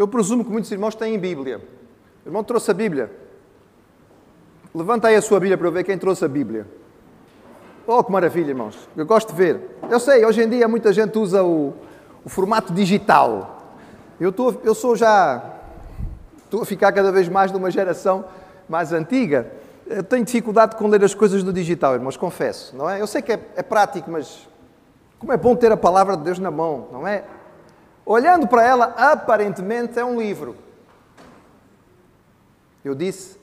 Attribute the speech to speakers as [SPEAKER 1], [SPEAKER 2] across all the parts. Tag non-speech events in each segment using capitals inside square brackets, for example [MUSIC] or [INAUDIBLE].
[SPEAKER 1] Eu presumo que muitos irmãos têm Bíblia. O irmão trouxe a Bíblia. Levanta aí a sua Bíblia para eu ver quem trouxe a Bíblia. Oh, que maravilha, irmãos. Eu gosto de ver. Eu sei, hoje em dia muita gente usa o, o formato digital. Eu, eu sou já. Estou a ficar cada vez mais numa geração mais antiga. Eu tenho dificuldade com ler as coisas no digital, irmãos, confesso, não é? Eu sei que é, é prático, mas como é bom ter a palavra de Deus na mão, não é? Olhando para ela, aparentemente é um livro. Eu disse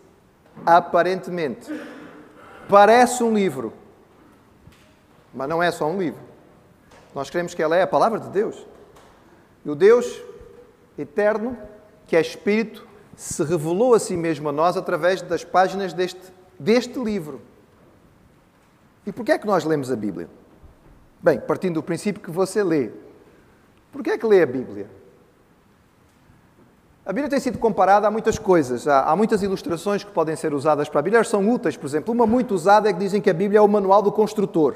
[SPEAKER 1] aparentemente. Parece um livro, mas não é só um livro. Nós queremos que ela é a palavra de Deus. E o Deus eterno, que é Espírito, se revelou a si mesmo a nós através das páginas deste, deste livro. E porquê é que nós lemos a Bíblia? Bem, partindo do princípio que você lê. Porquê é que lê a Bíblia? A Bíblia tem sido comparada a muitas coisas. Há, há, muitas ilustrações que podem ser usadas para a Bíblia. Elas são úteis, por exemplo. Uma muito usada é que dizem que a Bíblia é o manual do construtor.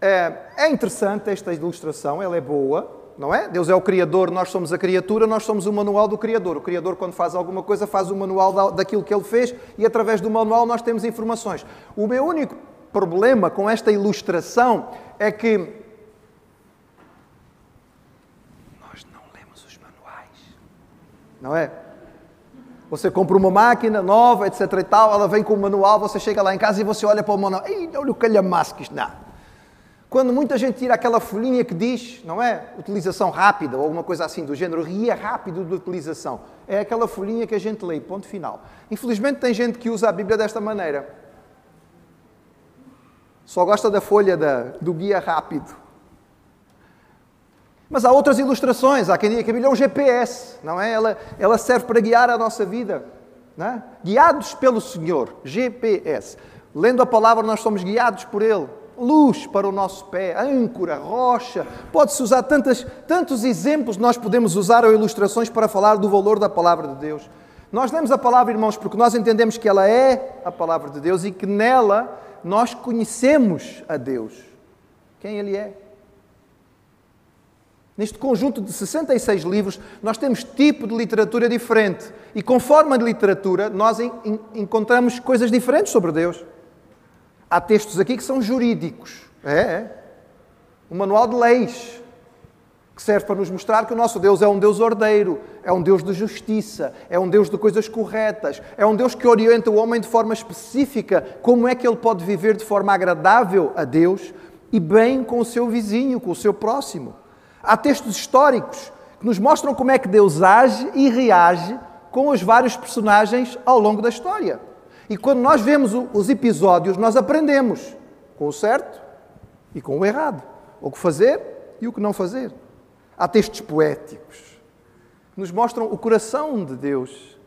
[SPEAKER 1] É, é interessante esta ilustração, ela é boa, não é? Deus é o Criador, nós somos a criatura, nós somos o manual do Criador. O Criador, quando faz alguma coisa, faz o manual daquilo que ele fez e através do manual nós temos informações. O meu único problema com esta ilustração é que nós não lemos os manuais, não é? Você compra uma máquina nova, etc e tal, ela vem com o manual, você chega lá em casa e você olha para o manual, e olha o calhamaço que isto dá. Quando muita gente tira aquela folhinha que diz, não é? Utilização rápida ou alguma coisa assim do género, ria rápido de utilização. É aquela folhinha que a gente lê, ponto final. Infelizmente tem gente que usa a Bíblia desta maneira. Só gosta da folha da, do guia rápido. Mas há outras ilustrações. Há quem diga que a Bíblia é um GPS, não é? Ela, ela serve para guiar a nossa vida. É? Guiados pelo Senhor, GPS. Lendo a palavra, nós somos guiados por Ele luz para o nosso pé, âncora, rocha. Pode-se usar tantas, tantos exemplos, nós podemos usar ou ilustrações para falar do valor da palavra de Deus. Nós lemos a palavra, irmãos, porque nós entendemos que ela é a palavra de Deus e que nela nós conhecemos a Deus. Quem Ele é. Neste conjunto de 66 livros, nós temos tipo de literatura diferente. E conforme a literatura, nós encontramos coisas diferentes sobre Deus. Há textos aqui que são jurídicos. É, é. Um manual de leis que serve para nos mostrar que o nosso Deus é um Deus ordeiro, é um Deus de justiça, é um Deus de coisas corretas, é um Deus que orienta o homem de forma específica como é que ele pode viver de forma agradável a Deus e bem com o seu vizinho, com o seu próximo. Há textos históricos que nos mostram como é que Deus age e reage com os vários personagens ao longo da história. E quando nós vemos os episódios, nós aprendemos com o certo e com o errado, o que fazer e o que não fazer. Há textos poéticos que nos mostram o coração de Deus,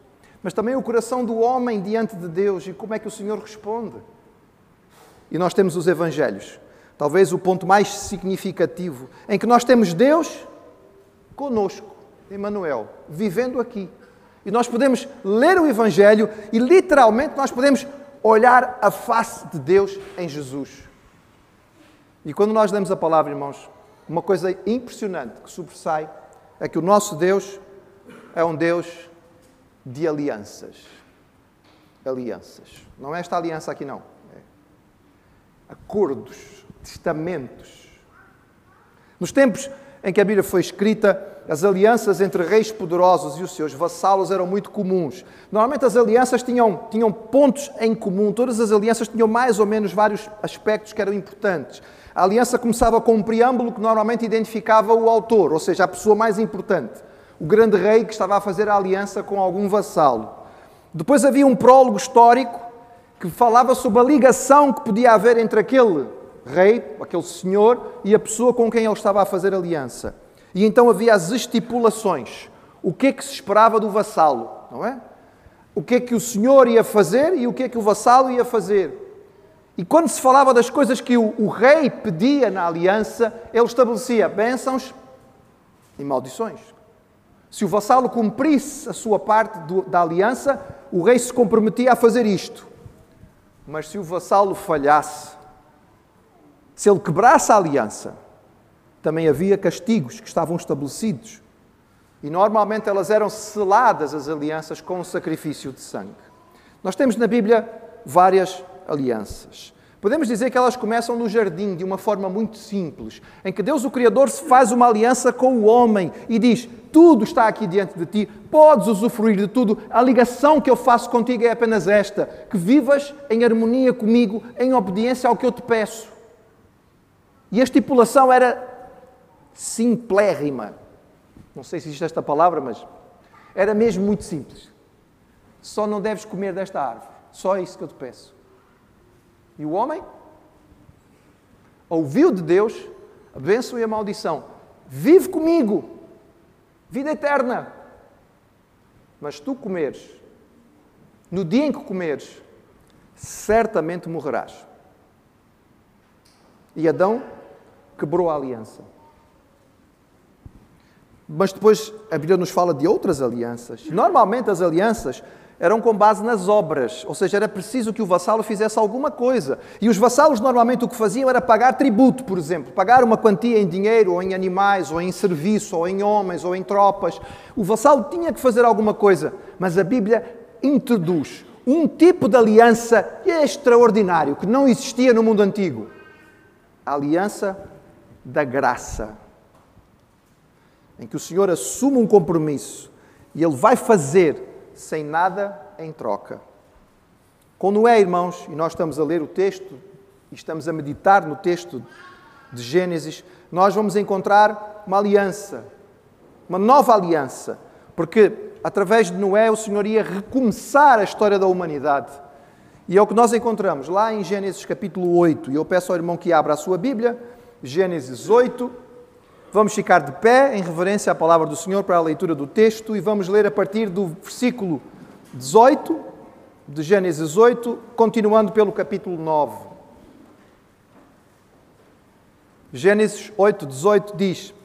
[SPEAKER 1] mas também o coração do homem diante de Deus e como é que o Senhor responde. E nós temos os Evangelhos, talvez o ponto mais significativo, em que nós temos Deus conosco, Emmanuel, vivendo aqui. E nós podemos ler o Evangelho e literalmente nós podemos olhar a face de Deus em Jesus. E quando nós lemos a palavra, irmãos, uma coisa impressionante que sobressai é que o nosso Deus é um Deus de alianças. Alianças. Não é esta aliança aqui, não. É acordos, testamentos. Nos tempos em que a Bíblia foi escrita, as alianças entre reis poderosos e os seus vassalos eram muito comuns. Normalmente as alianças tinham, tinham pontos em comum, todas as alianças tinham mais ou menos vários aspectos que eram importantes. A aliança começava com um preâmbulo que normalmente identificava o autor, ou seja, a pessoa mais importante, o grande rei que estava a fazer a aliança com algum vassalo. Depois havia um prólogo histórico que falava sobre a ligação que podia haver entre aquele rei, aquele senhor, e a pessoa com quem ele estava a fazer aliança. E então havia as estipulações. O que é que se esperava do vassalo, não é? O que é que o senhor ia fazer e o que é que o vassalo ia fazer. E quando se falava das coisas que o, o rei pedia na aliança, ele estabelecia bênçãos e maldições. Se o vassalo cumprisse a sua parte do, da aliança, o rei se comprometia a fazer isto. Mas se o vassalo falhasse, se ele quebrasse a aliança, também havia castigos que estavam estabelecidos. E normalmente elas eram seladas, as alianças, com o sacrifício de sangue. Nós temos na Bíblia várias alianças. Podemos dizer que elas começam no jardim de uma forma muito simples, em que Deus, o Criador, se faz uma aliança com o homem e diz: Tudo está aqui diante de ti, podes usufruir de tudo. A ligação que eu faço contigo é apenas esta: que vivas em harmonia comigo, em obediência ao que eu te peço. E a estipulação era simplérrima. Não sei se existe esta palavra, mas era mesmo muito simples. Só não deves comer desta árvore. Só isso que eu te peço. E o homem ouviu de Deus a bênção e a maldição. Vive comigo, vida eterna. Mas tu comeres, no dia em que comeres, certamente morrerás. E Adão quebrou a aliança. Mas depois a Bíblia nos fala de outras alianças. Normalmente as alianças eram com base nas obras, ou seja, era preciso que o vassalo fizesse alguma coisa. E os vassalos normalmente o que faziam era pagar tributo, por exemplo, pagar uma quantia em dinheiro, ou em animais, ou em serviço, ou em homens, ou em tropas. O vassalo tinha que fazer alguma coisa, mas a Bíblia introduz um tipo de aliança extraordinário que não existia no mundo antigo: a aliança da graça, em que o Senhor assume um compromisso e Ele vai fazer sem nada em troca. Com Noé, irmãos, e nós estamos a ler o texto e estamos a meditar no texto de Gênesis, nós vamos encontrar uma aliança, uma nova aliança, porque através de Noé o Senhor ia recomeçar a história da humanidade. E é o que nós encontramos lá em Gênesis capítulo 8. E eu peço ao irmão que abra a sua Bíblia, Gênesis 8, Vamos ficar de pé em reverência à palavra do Senhor para a leitura do texto e vamos ler a partir do versículo 18 de Gênesis 8, continuando pelo capítulo 9. Gênesis 8, 18 diz: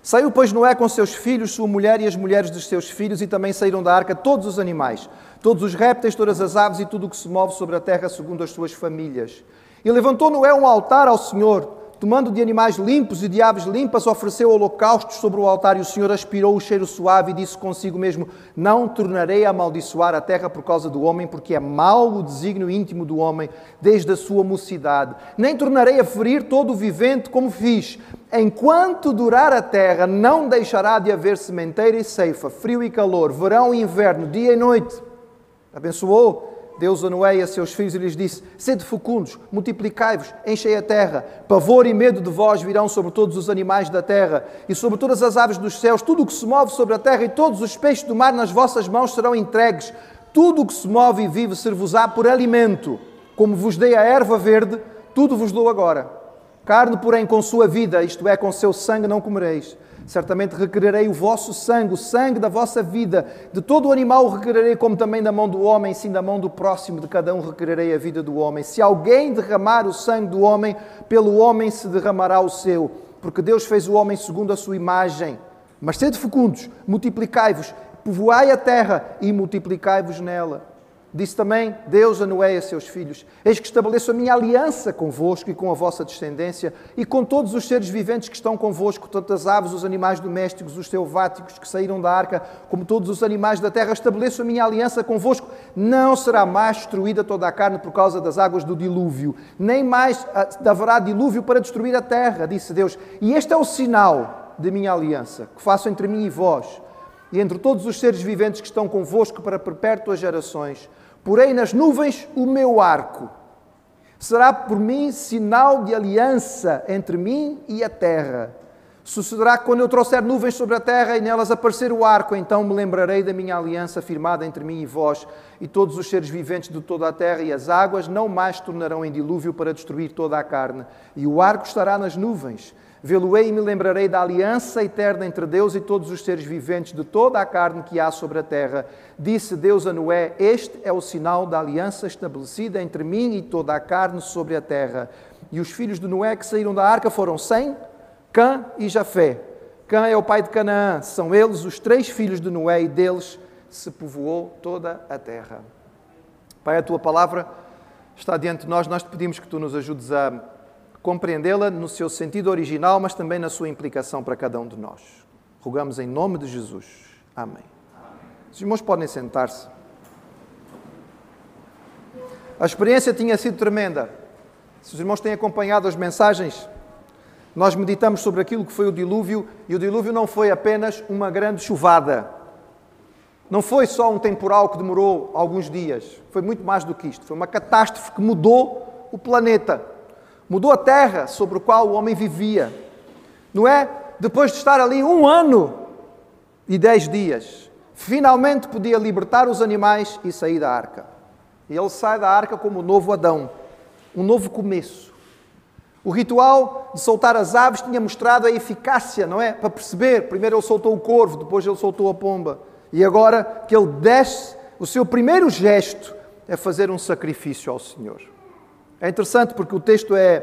[SPEAKER 1] Saiu, pois, Noé com seus filhos, sua mulher e as mulheres dos seus filhos, e também saíram da arca todos os animais, todos os répteis, todas as aves e tudo o que se move sobre a terra, segundo as suas famílias. E levantou Noé um altar ao Senhor Tomando de animais limpos e de aves limpas, ofereceu holocaustos sobre o altar e o Senhor aspirou o cheiro suave e disse consigo mesmo: Não tornarei a amaldiçoar a terra por causa do homem, porque é mau o desígnio íntimo do homem desde a sua mocidade. Nem tornarei a ferir todo o vivente como fiz. Enquanto durar a terra, não deixará de haver sementeira e ceifa, frio e calor, verão e inverno, dia e noite. Abençoou Deus Noé e a seus filhos e lhes disse: Sede fecundos, multiplicai-vos, enchei a terra. Pavor e medo de vós virão sobre todos os animais da terra e sobre todas as aves dos céus. Tudo o que se move sobre a terra e todos os peixes do mar nas vossas mãos serão entregues. Tudo o que se move e vive ser-vos-á por alimento. Como vos dei a erva verde, tudo vos dou agora. Carne, porém, com sua vida, isto é, com seu sangue, não comereis Certamente requererei o vosso sangue, o sangue da vossa vida. De todo o animal requererei, como também da mão do homem, sim da mão do próximo, de cada um requererei a vida do homem. Se alguém derramar o sangue do homem, pelo homem se derramará o seu, porque Deus fez o homem segundo a sua imagem. Mas sede fecundos, multiplicai-vos, povoai a terra e multiplicai-vos nela. Disse também Deus a Noé e a seus filhos: Eis que estabeleço a minha aliança convosco e com a vossa descendência, e com todos os seres viventes que estão convosco, tanto as aves, os animais domésticos, os selváticos que saíram da arca, como todos os animais da terra. Estabeleço a minha aliança convosco. Não será mais destruída toda a carne por causa das águas do dilúvio, nem mais haverá dilúvio para destruir a terra, disse Deus. E este é o sinal de minha aliança que faço entre mim e vós, e entre todos os seres viventes que estão convosco para perpétuas gerações porém nas nuvens o meu arco. Será por mim sinal de aliança entre mim e a terra. Sucederá que quando eu trouxer nuvens sobre a terra e nelas aparecer o arco, então me lembrarei da minha aliança firmada entre mim e vós e todos os seres viventes de toda a terra, e as águas não mais tornarão em dilúvio para destruir toda a carne. E o arco estará nas nuvens Vê-lo-ei e me lembrarei da aliança eterna entre Deus e todos os seres viventes de toda a carne que há sobre a terra. Disse Deus a Noé: Este é o sinal da aliança estabelecida entre mim e toda a carne sobre a terra. E os filhos de Noé que saíram da arca foram Sem, Cã e Jafé. Cã é o pai de Canaã. São eles os três filhos de Noé e deles se povoou toda a terra. Pai, a tua palavra está diante de nós. Nós te pedimos que tu nos ajudes a compreendê-la no seu sentido original, mas também na sua implicação para cada um de nós. Rogamos em nome de Jesus. Amém. Os irmãos podem sentar-se. A experiência tinha sido tremenda. Se os irmãos têm acompanhado as mensagens, nós meditamos sobre aquilo que foi o dilúvio, e o dilúvio não foi apenas uma grande chuvada. Não foi só um temporal que demorou alguns dias, foi muito mais do que isto. Foi uma catástrofe que mudou o planeta, mudou a terra sobre a qual o homem vivia. Não é? Depois de estar ali um ano e dez dias, finalmente podia libertar os animais e sair da arca. E ele sai da arca como o novo Adão, um novo começo. O ritual de soltar as aves tinha mostrado a eficácia, não é? Para perceber, primeiro ele soltou o corvo, depois ele soltou a pomba. E agora que ele desce, o seu primeiro gesto é fazer um sacrifício ao Senhor. É interessante porque o texto é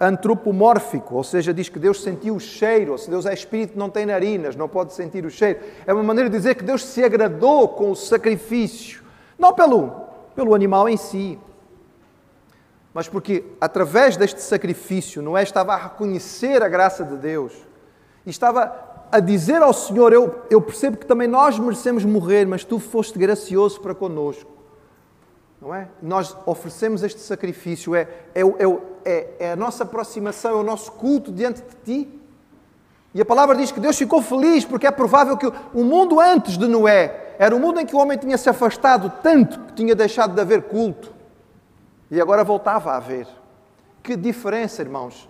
[SPEAKER 1] antropomórfico, ou seja, diz que Deus sentiu o cheiro, ou se Deus é espírito, não tem narinas, não pode sentir o cheiro. É uma maneira de dizer que Deus se agradou com o sacrifício, não pelo, pelo animal em si, mas porque através deste sacrifício Noé estava a reconhecer a graça de Deus e estava a dizer ao Senhor: Eu, eu percebo que também nós merecemos morrer, mas tu foste gracioso para conosco. Não é? Nós oferecemos este sacrifício, é, é, é, é a nossa aproximação, é o nosso culto diante de ti. E a palavra diz que Deus ficou feliz porque é provável que o mundo antes de Noé era um mundo em que o homem tinha se afastado tanto que tinha deixado de haver culto. E agora voltava a haver. Que diferença, irmãos,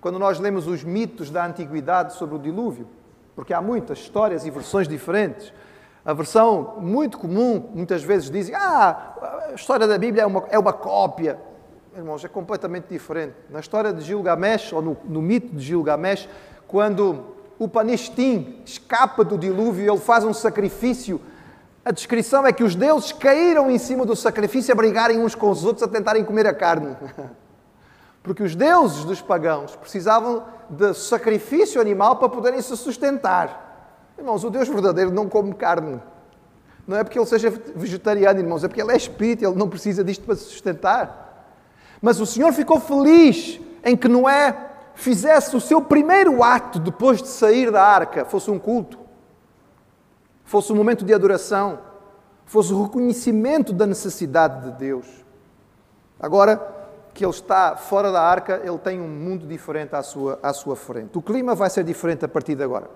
[SPEAKER 1] quando nós lemos os mitos da antiguidade sobre o dilúvio, porque há muitas histórias e versões diferentes. A versão muito comum, muitas vezes dizem, ah, a história da Bíblia é uma, é uma cópia. Irmãos, é completamente diferente. Na história de Gilgamesh, ou no, no mito de Gilgamesh, quando o Panishtim escapa do dilúvio, ele faz um sacrifício a descrição é que os deuses caíram em cima do sacrifício a brigarem uns com os outros a tentarem comer a carne. [LAUGHS] Porque os deuses dos pagãos precisavam de sacrifício animal para poderem se sustentar. Irmãos, o Deus verdadeiro não come carne. Não é porque ele seja vegetariano, irmãos, é porque ele é espírito, ele não precisa disto para se sustentar. Mas o Senhor ficou feliz em que Noé fizesse o seu primeiro ato depois de sair da arca, fosse um culto fosse um momento de adoração, fosse o reconhecimento da necessidade de Deus. Agora que ele está fora da arca, ele tem um mundo diferente à sua, à sua frente. O clima vai ser diferente a partir de agora.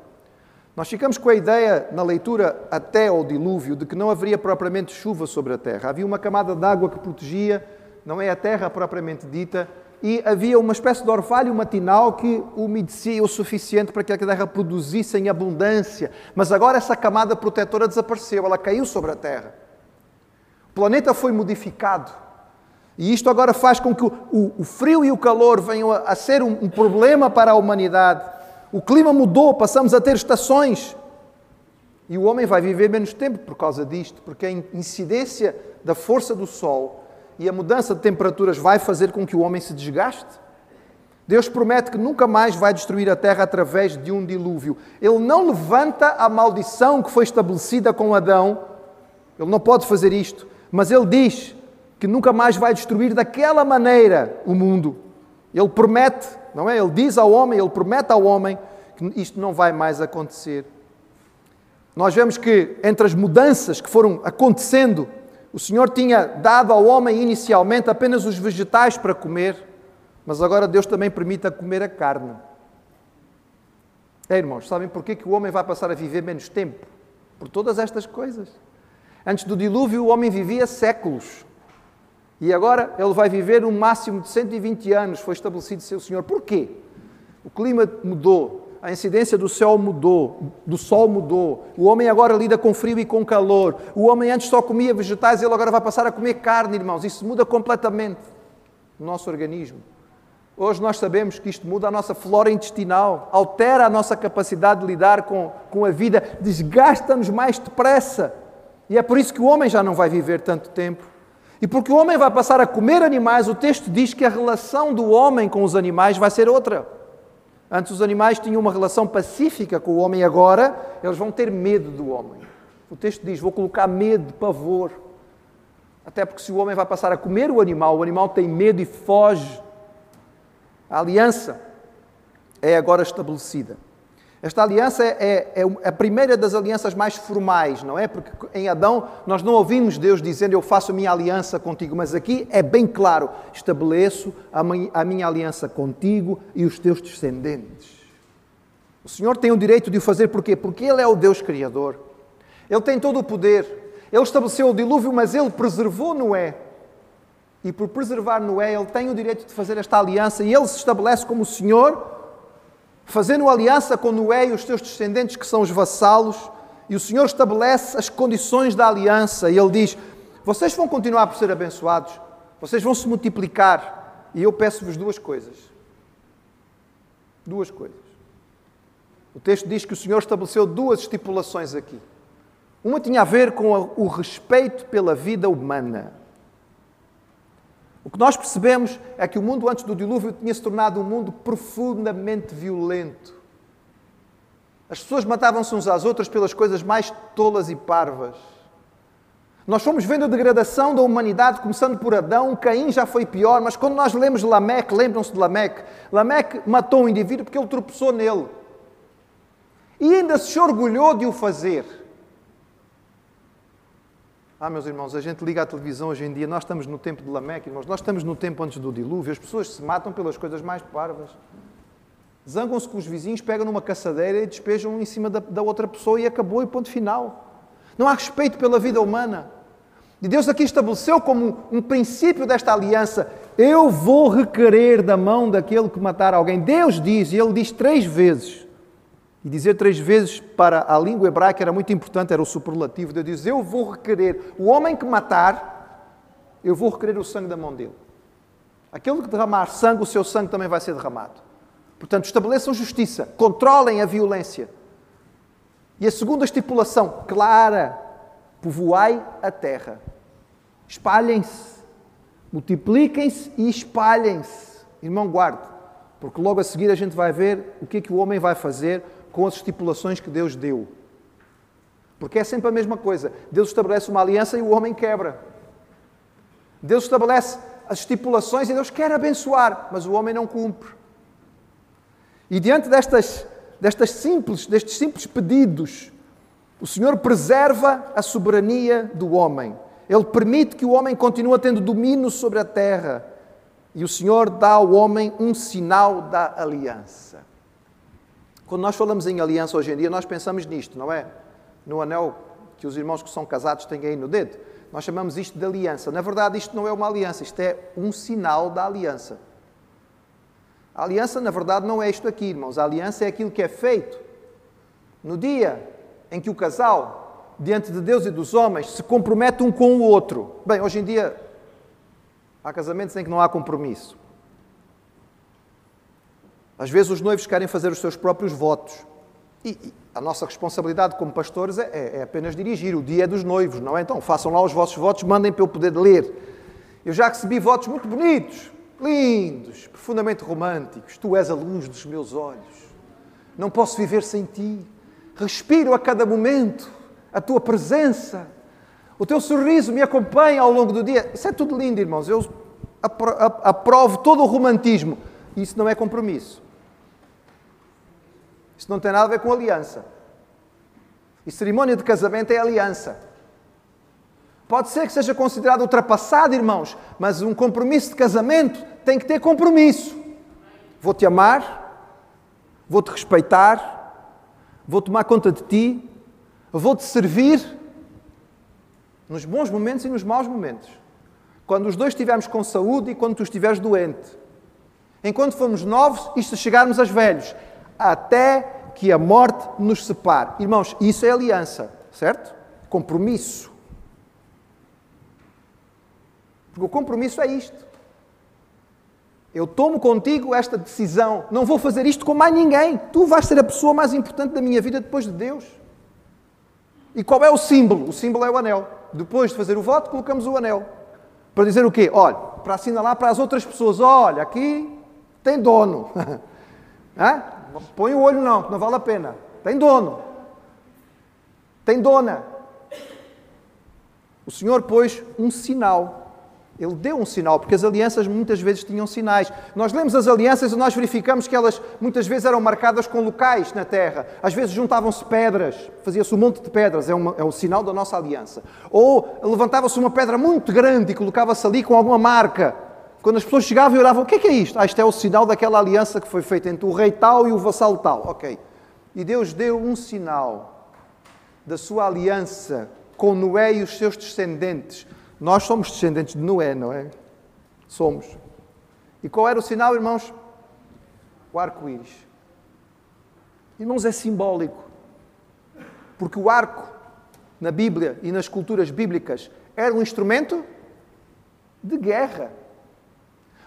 [SPEAKER 1] Nós ficamos com a ideia, na leitura até ao dilúvio, de que não haveria propriamente chuva sobre a terra. Havia uma camada de água que protegia, não é a terra propriamente dita, e havia uma espécie de orvalho matinal que umedecia o suficiente para que a terra produzisse em abundância. Mas agora essa camada protetora desapareceu, ela caiu sobre a terra. O planeta foi modificado. E isto agora faz com que o, o, o frio e o calor venham a, a ser um, um problema para a humanidade. O clima mudou, passamos a ter estações. E o homem vai viver menos tempo por causa disto, porque a incidência da força do Sol e a mudança de temperaturas vai fazer com que o homem se desgaste? Deus promete que nunca mais vai destruir a terra através de um dilúvio. Ele não levanta a maldição que foi estabelecida com Adão. Ele não pode fazer isto. Mas ele diz que nunca mais vai destruir daquela maneira o mundo. Ele promete, não é? Ele diz ao homem, ele promete ao homem que isto não vai mais acontecer. Nós vemos que entre as mudanças que foram acontecendo o Senhor tinha dado ao homem inicialmente apenas os vegetais para comer, mas agora Deus também permite a comer a carne. É, irmãos, sabem porquê que o homem vai passar a viver menos tempo? Por todas estas coisas. Antes do dilúvio, o homem vivia séculos. E agora ele vai viver um máximo de 120 anos, foi estabelecido seu Senhor. Porquê? O clima mudou, a incidência do céu mudou, do sol mudou. O homem agora lida com frio e com calor. O homem antes só comia vegetais, ele agora vai passar a comer carne, irmãos. Isso muda completamente o nosso organismo. Hoje nós sabemos que isto muda a nossa flora intestinal, altera a nossa capacidade de lidar com, com a vida, desgasta-nos mais depressa. E é por isso que o homem já não vai viver tanto tempo. E porque o homem vai passar a comer animais, o texto diz que a relação do homem com os animais vai ser outra. Antes os animais tinham uma relação pacífica com o homem, agora eles vão ter medo do homem. O texto diz: Vou colocar medo, pavor. Até porque se o homem vai passar a comer o animal, o animal tem medo e foge. A aliança é agora estabelecida. Esta aliança é, é, é, a primeira das alianças mais formais, não é? Porque em Adão nós não ouvimos Deus dizendo eu faço a minha aliança contigo, mas aqui é bem claro: estabeleço a minha, aliança contigo e os teus descendentes. O Senhor tem o direito de o fazer porquê? Porque Ele é o Deus Criador. Ele tem todo o poder. Ele estabeleceu o dilúvio, mas Ele preservou Noé. E por preservar Noé, Ele tem o direito de fazer esta aliança e Ele se estabelece como o Senhor fazendo aliança com Noé e os seus descendentes, que são os vassalos, e o Senhor estabelece as condições da aliança, e Ele diz: Vocês vão continuar por ser abençoados, vocês vão se multiplicar, e eu peço-vos duas coisas. Duas coisas. O texto diz que o Senhor estabeleceu duas estipulações aqui. Uma tinha a ver com o respeito pela vida humana. O que nós percebemos é que o mundo antes do dilúvio tinha se tornado um mundo profundamente violento. As pessoas matavam-se uns às outras pelas coisas mais tolas e parvas. Nós fomos vendo a degradação da humanidade, começando por Adão. Caim já foi pior, mas quando nós lemos Lameque, lembram-se de Lameque? Lameque matou um indivíduo porque ele tropeçou nele. E ainda se orgulhou de o fazer. Ah, meus irmãos, a gente liga à televisão hoje em dia, nós estamos no tempo de Lameque, irmãos, nós estamos no tempo antes do dilúvio, as pessoas se matam pelas coisas mais parvas. Zangam-se com os vizinhos, pegam numa caçadeira e despejam em cima da, da outra pessoa e acabou e ponto final. Não há respeito pela vida humana. E Deus aqui estabeleceu como um princípio desta aliança: eu vou requerer da mão daquele que matar alguém. Deus diz, e ele diz três vezes: e dizer três vezes para a língua hebraica era muito importante, era o superlativo. Deus Eu vou requerer o homem que matar, eu vou requerer o sangue da mão dele. Aquele que derramar sangue, o seu sangue também vai ser derramado. Portanto, estabeleçam justiça, controlem a violência. E a segunda estipulação, clara: povoai a terra. Espalhem-se, multipliquem-se e espalhem-se. Irmão, guarde, porque logo a seguir a gente vai ver o que é que o homem vai fazer com as estipulações que Deus deu. Porque é sempre a mesma coisa. Deus estabelece uma aliança e o homem quebra. Deus estabelece as estipulações e Deus quer abençoar, mas o homem não cumpre. E diante destas, destas simples, destes simples pedidos, o Senhor preserva a soberania do homem. Ele permite que o homem continue tendo domínio sobre a terra. E o Senhor dá ao homem um sinal da aliança. Quando nós falamos em aliança hoje em dia, nós pensamos nisto, não é? No anel que os irmãos que são casados têm aí no dedo. Nós chamamos isto de aliança. Na verdade, isto não é uma aliança, isto é um sinal da aliança. A aliança, na verdade, não é isto aqui, irmãos. A aliança é aquilo que é feito no dia em que o casal, diante de Deus e dos homens, se compromete um com o outro. Bem, hoje em dia há casamentos em que não há compromisso. Às vezes os noivos querem fazer os seus próprios votos. E, e a nossa responsabilidade como pastores é, é, apenas dirigir. O dia é dos noivos, não é? Então façam lá os vossos votos, mandem para eu poder ler. Eu já recebi votos muito bonitos, lindos, profundamente românticos. Tu és a luz dos meus olhos. Não posso viver sem ti. Respiro a cada momento a tua presença. O teu sorriso me acompanha ao longo do dia. Isso é tudo lindo, irmãos. Eu aprovo todo o romantismo. Isso não é compromisso. Isso não tem nada a ver com aliança. E cerimónia de casamento é aliança. Pode ser que seja considerado ultrapassado, irmãos, mas um compromisso de casamento tem que ter compromisso. Vou-te amar, vou-te respeitar, vou tomar conta de ti, vou-te servir nos bons momentos e nos maus momentos. Quando os dois estivermos com saúde e quando tu estiveres doente. Enquanto formos novos e se chegarmos aos velhos até que a morte nos separe. Irmãos, isso é aliança, certo? Compromisso. Porque o compromisso é isto. Eu tomo contigo esta decisão, não vou fazer isto com mais ninguém. Tu vais ser a pessoa mais importante da minha vida depois de Deus. E qual é o símbolo? O símbolo é o anel. Depois de fazer o voto, colocamos o anel. Para dizer o quê? Olha, para assinalar para as outras pessoas: olha, aqui tem dono. [LAUGHS] Põe o olho não, não vale a pena. Tem dono. Tem dona. O Senhor pôs um sinal. Ele deu um sinal, porque as alianças muitas vezes tinham sinais. Nós lemos as alianças e nós verificamos que elas muitas vezes eram marcadas com locais na terra. Às vezes juntavam-se pedras, fazia-se um monte de pedras, é, uma, é um sinal da nossa aliança. Ou levantava-se uma pedra muito grande e colocava-se ali com alguma marca. Quando as pessoas chegavam e oravam, o que é, que é isto? Ah, isto é o sinal daquela aliança que foi feita entre o rei tal e o vassalo tal. Ok. E Deus deu um sinal da sua aliança com Noé e os seus descendentes nós somos descendentes de Noé, não é? Somos. E qual era o sinal, irmãos? O arco-íris. Irmãos, é simbólico. Porque o arco, na Bíblia e nas culturas bíblicas, era um instrumento de guerra.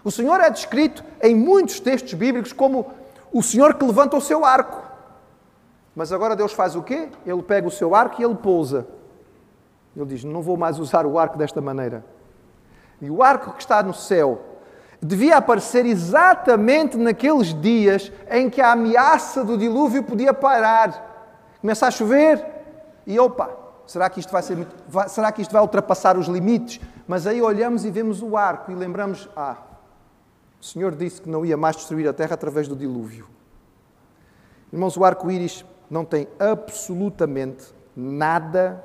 [SPEAKER 1] O Senhor é descrito em muitos textos bíblicos como o Senhor que levanta o seu arco. Mas agora Deus faz o quê? Ele pega o seu arco e ele pousa. Ele diz: Não vou mais usar o arco desta maneira. E o arco que está no céu devia aparecer exatamente naqueles dias em que a ameaça do dilúvio podia parar. Começa a chover e opa, será que isto vai ser será que isto vai ultrapassar os limites? Mas aí olhamos e vemos o arco e lembramos: ah, o Senhor disse que não ia mais destruir a terra através do dilúvio. Irmãos, o arco-íris não tem absolutamente nada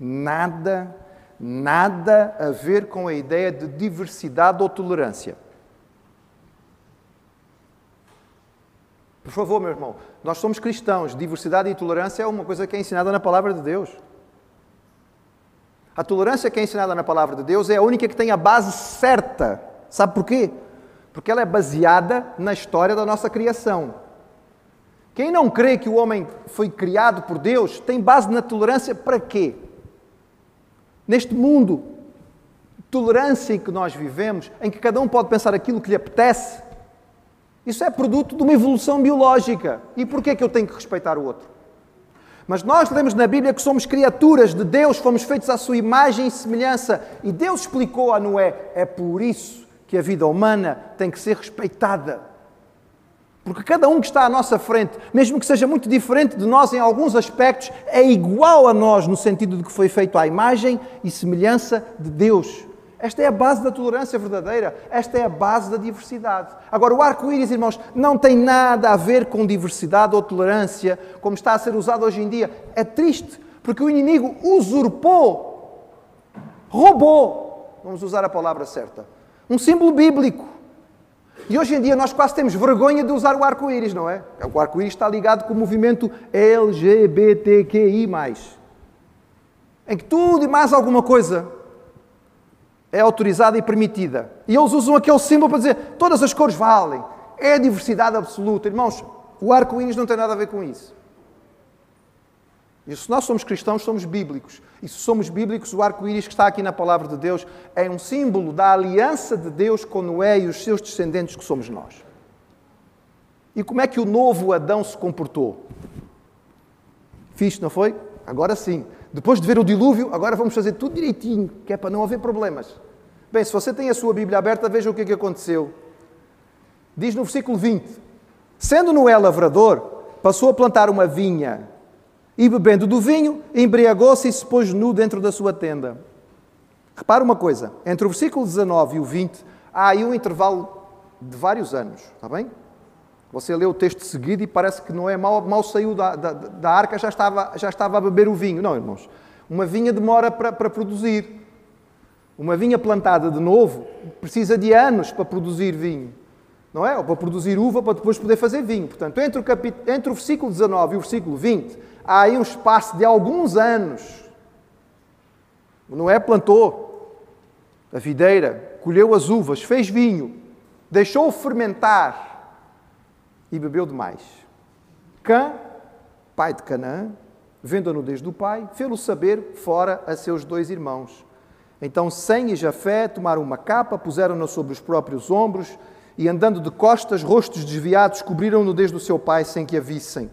[SPEAKER 1] nada, nada a ver com a ideia de diversidade ou tolerância. Por favor, meu irmão, nós somos cristãos, diversidade e tolerância é uma coisa que é ensinada na palavra de Deus. A tolerância que é ensinada na palavra de Deus é a única que tem a base certa. Sabe porquê? Porque ela é baseada na história da nossa criação. Quem não crê que o homem foi criado por Deus tem base na tolerância para quê? Neste mundo tolerância em que nós vivemos, em que cada um pode pensar aquilo que lhe apetece, isso é produto de uma evolução biológica. E porquê é que eu tenho que respeitar o outro? Mas nós lemos na Bíblia que somos criaturas de Deus, fomos feitos à sua imagem e semelhança. E Deus explicou a Noé: é por isso que a vida humana tem que ser respeitada. Porque cada um que está à nossa frente, mesmo que seja muito diferente de nós em alguns aspectos, é igual a nós no sentido de que foi feito à imagem e semelhança de Deus. Esta é a base da tolerância verdadeira, esta é a base da diversidade. Agora, o arco-íris, irmãos, não tem nada a ver com diversidade ou tolerância, como está a ser usado hoje em dia. É triste, porque o inimigo usurpou, roubou, vamos usar a palavra certa, um símbolo bíblico e hoje em dia nós quase temos vergonha de usar o arco-íris, não é? O arco-íris está ligado com o movimento LGBTQI. Em que tudo e mais alguma coisa é autorizada e permitida. E eles usam aquele símbolo para dizer todas as cores valem. É a diversidade absoluta. Irmãos, o arco-íris não tem nada a ver com isso. E se nós somos cristãos, somos bíblicos. E se somos bíblicos, o arco-íris que está aqui na palavra de Deus é um símbolo da aliança de Deus com Noé e os seus descendentes, que somos nós. E como é que o novo Adão se comportou? Fiz, não foi? Agora sim. Depois de ver o dilúvio, agora vamos fazer tudo direitinho, que é para não haver problemas. Bem, se você tem a sua Bíblia aberta, veja o que é que aconteceu. Diz no versículo 20: Sendo Noé lavrador, passou a plantar uma vinha e bebendo do vinho, embriagou-se e se pôs nu dentro da sua tenda. Repara uma coisa, entre o versículo 19 e o 20, há aí um intervalo de vários anos, está bem? Você lê o texto seguido e parece que não é mal, mal saiu da, da, da arca, já estava, já estava a beber o vinho. Não, irmãos. Uma vinha demora para, para produzir. Uma vinha plantada de novo precisa de anos para produzir vinho. Não é? Ou para produzir uva para depois poder fazer vinho. Portanto, entre o, capit... entre o versículo 19 e o versículo 20, há aí um espaço de alguns anos. Noé plantou a videira, colheu as uvas, fez vinho, deixou-o fermentar e bebeu demais. Cã, pai de Canaã, vendo a nudez do pai, fê-lo saber fora a seus dois irmãos. Então Sem e Jafé tomaram uma capa, puseram-na sobre os próprios ombros e, andando de costas, rostos desviados, cobriram-no desde o seu pai sem que a vissem.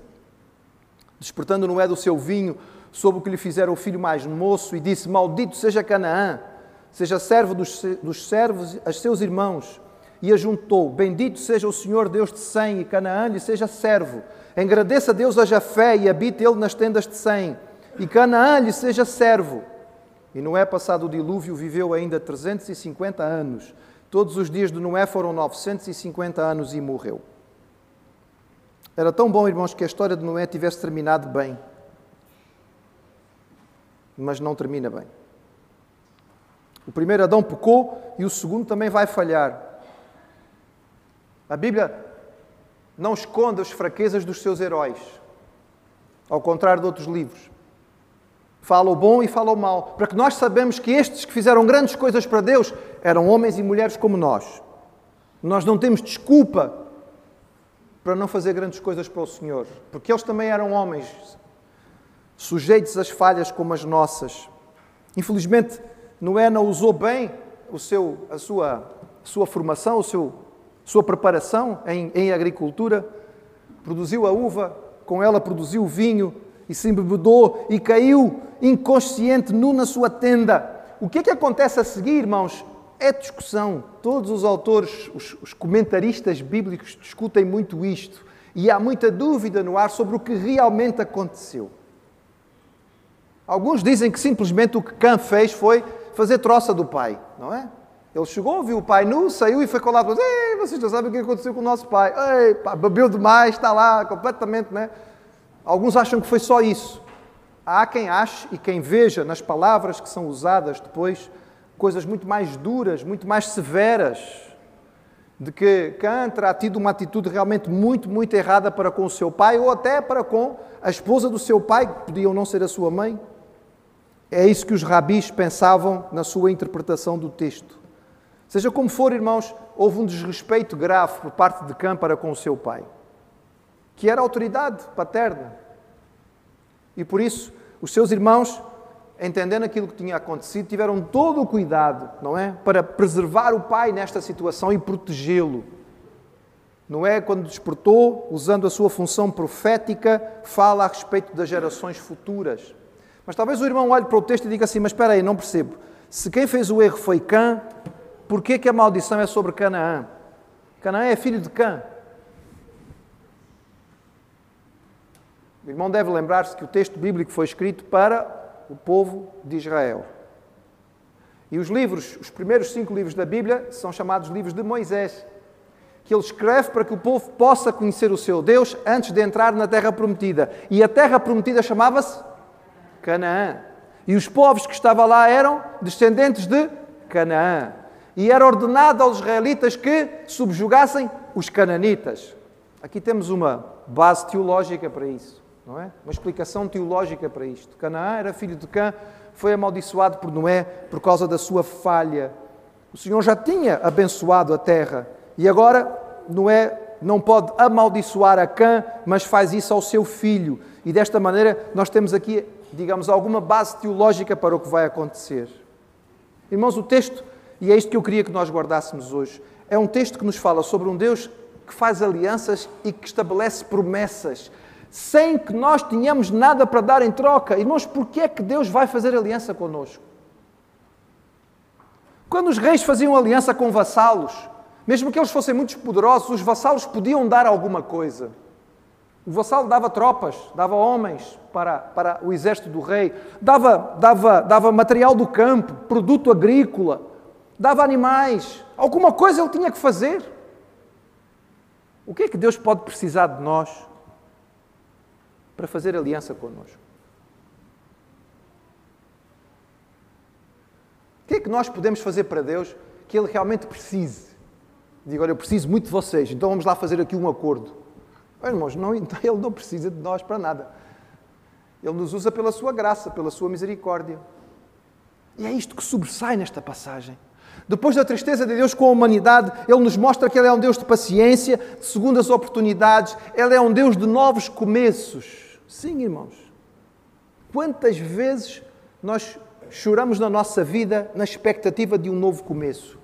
[SPEAKER 1] Despertando Noé do seu vinho, soube o que lhe fizeram o filho mais moço e disse: Maldito seja Canaã, seja servo dos, dos servos a seus irmãos. E ajuntou: Bendito seja o Senhor Deus de Sem, e Canaã lhe seja servo. Engrandeça Deus a Jafé e habite ele nas tendas de Sem, e Canaã lhe seja servo. E Noé, passado o dilúvio, viveu ainda 350 anos. Todos os dias de Noé foram 950 anos e morreu. Era tão bom, irmãos, que a história de Noé tivesse terminado bem. Mas não termina bem. O primeiro Adão pecou e o segundo também vai falhar. A Bíblia não esconde as fraquezas dos seus heróis, ao contrário de outros livros. Fala o bom e fala o mal, para que nós sabemos que estes que fizeram grandes coisas para Deus eram homens e mulheres como nós. Nós não temos desculpa para não fazer grandes coisas para o Senhor, porque eles também eram homens, sujeitos às falhas como as nossas. Infelizmente, Noé não usou bem o seu, a sua, sua formação, a seu, sua preparação em, em agricultura, produziu a uva, com ela produziu o vinho e se embebedou e caiu inconsciente nu na sua tenda. O que é que acontece a seguir, irmãos? É discussão. Todos os autores, os, os comentaristas bíblicos discutem muito isto e há muita dúvida no ar sobre o que realmente aconteceu. Alguns dizem que simplesmente o que Cã fez foi fazer troça do pai, não é? Ele chegou, viu o pai nu, saiu e foi colado. Ei, vocês já sabem o que aconteceu com o nosso pai. Ei, pá, bebeu demais, está lá completamente, né? Alguns acham que foi só isso. Há quem ache e quem veja nas palavras que são usadas depois coisas muito mais duras, muito mais severas, de que Cã terá tido uma atitude realmente muito, muito errada para com o seu pai ou até para com a esposa do seu pai, que podiam não ser a sua mãe. É isso que os rabis pensavam na sua interpretação do texto. Seja como for, irmãos, houve um desrespeito grave por parte de Cã para com o seu pai, que era autoridade paterna. E por isso, os seus irmãos, entendendo aquilo que tinha acontecido, tiveram todo o cuidado, não é? Para preservar o pai nesta situação e protegê-lo. Noé, quando despertou, usando a sua função profética, fala a respeito das gerações futuras. Mas talvez o irmão olhe para o texto e diga assim: Mas espera aí, não percebo. Se quem fez o erro foi Cã, por que, que a maldição é sobre Canaã? Canaã é filho de Cã. O irmão deve lembrar-se que o texto bíblico foi escrito para o povo de Israel. E os livros, os primeiros cinco livros da Bíblia, são chamados livros de Moisés, que ele escreve para que o povo possa conhecer o seu Deus antes de entrar na terra prometida. E a terra prometida chamava-se Canaã. E os povos que estavam lá eram descendentes de Canaã. E era ordenado aos israelitas que subjugassem os cananitas. Aqui temos uma base teológica para isso, não é? Uma explicação teológica para isto. Canaã era filho de Cã, foi amaldiçoado por Noé por causa da sua falha. O Senhor já tinha abençoado a terra e agora Noé não pode amaldiçoar a Cã, mas faz isso ao seu filho. E desta maneira nós temos aqui digamos, alguma base teológica para o que vai acontecer. Irmãos, o texto, e é isto que eu queria que nós guardássemos hoje, é um texto que nos fala sobre um Deus que faz alianças e que estabelece promessas, sem que nós tenhamos nada para dar em troca. Irmãos, porquê é que Deus vai fazer aliança conosco? Quando os reis faziam aliança com vassalos, mesmo que eles fossem muito poderosos, os vassalos podiam dar alguma coisa. O vassalo dava tropas, dava homens para, para o exército do rei, dava, dava, dava material do campo, produto agrícola, dava animais. Alguma coisa ele tinha que fazer. O que é que Deus pode precisar de nós para fazer aliança connosco? O que é que nós podemos fazer para Deus que Ele realmente precise? Digo, olha, eu preciso muito de vocês, então vamos lá fazer aqui um acordo. Irmãos, não, [LAUGHS] Ele não precisa de nós para nada. Ele nos usa pela sua graça, pela sua misericórdia. E é isto que sobressai nesta passagem. Depois da tristeza de Deus com a humanidade, Ele nos mostra que Ele é um Deus de paciência, de segundas oportunidades, Ele é um Deus de novos começos. Sim, irmãos. Quantas vezes nós choramos na nossa vida na expectativa de um novo começo?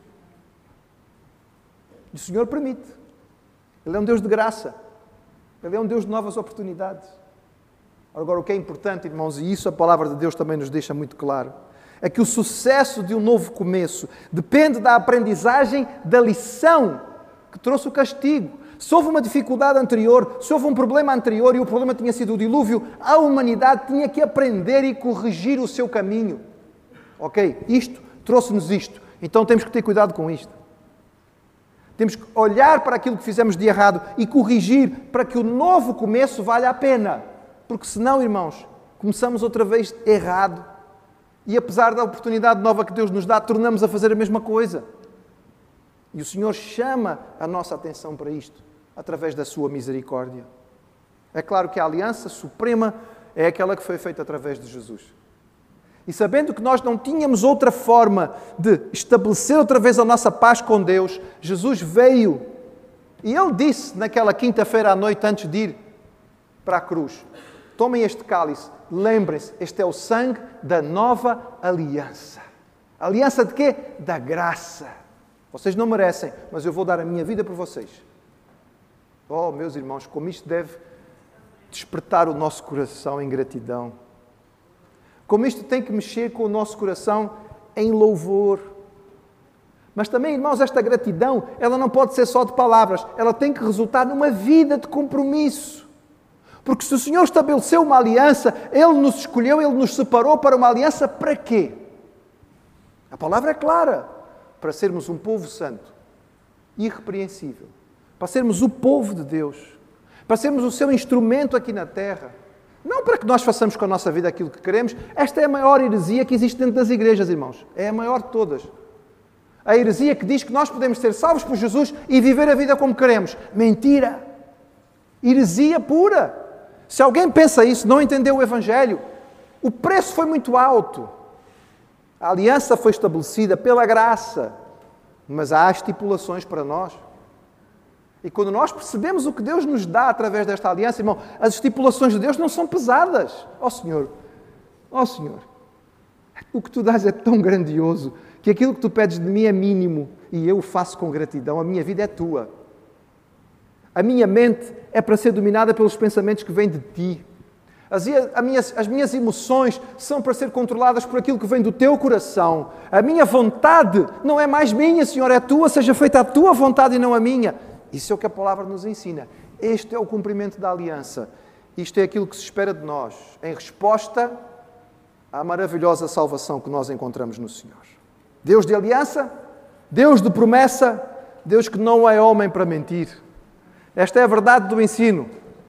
[SPEAKER 1] o Senhor permite. Ele é um Deus de graça. Ele é um Deus de novas oportunidades. Agora, o que é importante, irmãos, e isso a palavra de Deus também nos deixa muito claro, é que o sucesso de um novo começo depende da aprendizagem da lição que trouxe o castigo. Se houve uma dificuldade anterior, se houve um problema anterior e o problema tinha sido o dilúvio, a humanidade tinha que aprender e corrigir o seu caminho. Ok, isto trouxe-nos isto, então temos que ter cuidado com isto. Temos que olhar para aquilo que fizemos de errado e corrigir para que o novo começo valha a pena. Porque senão, irmãos, começamos outra vez errado. E apesar da oportunidade nova que Deus nos dá, tornamos a fazer a mesma coisa. E o Senhor chama a nossa atenção para isto, através da sua misericórdia. É claro que a aliança suprema é aquela que foi feita através de Jesus. E sabendo que nós não tínhamos outra forma de estabelecer outra vez a nossa paz com Deus, Jesus veio e ele disse naquela quinta-feira à noite antes de ir para a cruz: Tomem este cálice, lembrem-se, este é o sangue da nova aliança. Aliança de quê? Da graça. Vocês não merecem, mas eu vou dar a minha vida por vocês. Oh, meus irmãos, como isto deve despertar o nosso coração em gratidão. Como isto tem que mexer com o nosso coração em louvor. Mas também, irmãos, esta gratidão, ela não pode ser só de palavras, ela tem que resultar numa vida de compromisso. Porque se o Senhor estabeleceu uma aliança, Ele nos escolheu, Ele nos separou para uma aliança para quê? A palavra é clara: para sermos um povo santo, irrepreensível, para sermos o povo de Deus, para sermos o seu instrumento aqui na terra. Não para que nós façamos com a nossa vida aquilo que queremos. Esta é a maior heresia que existe dentro das igrejas, irmãos. É a maior de todas. A heresia que diz que nós podemos ser salvos por Jesus e viver a vida como queremos. Mentira! Heresia pura. Se alguém pensa isso, não entendeu o Evangelho. O preço foi muito alto. A aliança foi estabelecida pela graça, mas há estipulações para nós. E quando nós percebemos o que Deus nos dá através desta aliança, irmão, as estipulações de Deus não são pesadas. Ó oh, Senhor, ó oh, Senhor, o que tu dás é tão grandioso que aquilo que tu pedes de mim é mínimo e eu o faço com gratidão. A minha vida é tua. A minha mente é para ser dominada pelos pensamentos que vêm de ti. As, as minhas emoções são para ser controladas por aquilo que vem do teu coração. A minha vontade não é mais minha, Senhor, é tua, seja feita a tua vontade e não a minha. Isso é o que a palavra nos ensina. Este é o cumprimento da aliança. Isto é aquilo que se espera de nós, em resposta à maravilhosa salvação que nós encontramos no Senhor. Deus de aliança, Deus de promessa, Deus que não é homem para mentir. Esta é a verdade do ensino.